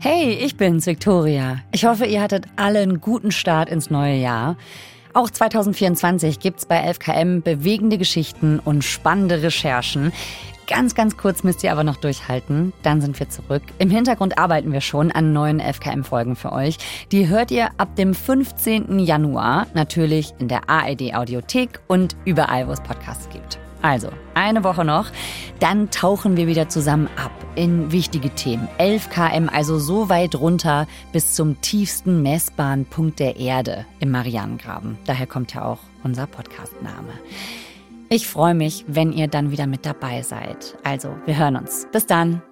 Hey, ich bin's, Victoria. Ich hoffe, ihr hattet alle einen guten Start ins neue Jahr. Auch 2024 gibt's bei 11KM bewegende Geschichten und spannende Recherchen. Ganz, ganz kurz müsst ihr aber noch durchhalten. Dann sind wir zurück. Im Hintergrund arbeiten wir schon an neuen 11KM-Folgen für euch. Die hört ihr ab dem 15. Januar natürlich in der ARD Audiothek und überall, wo es Podcasts gibt. Also, eine Woche noch, dann tauchen wir wieder zusammen ab in wichtige Themen. 11 km, also so weit runter bis zum tiefsten messbaren Punkt der Erde im Marianengraben. Daher kommt ja auch unser Podcastname. Ich freue mich, wenn ihr dann wieder mit dabei seid. Also, wir hören uns. Bis dann.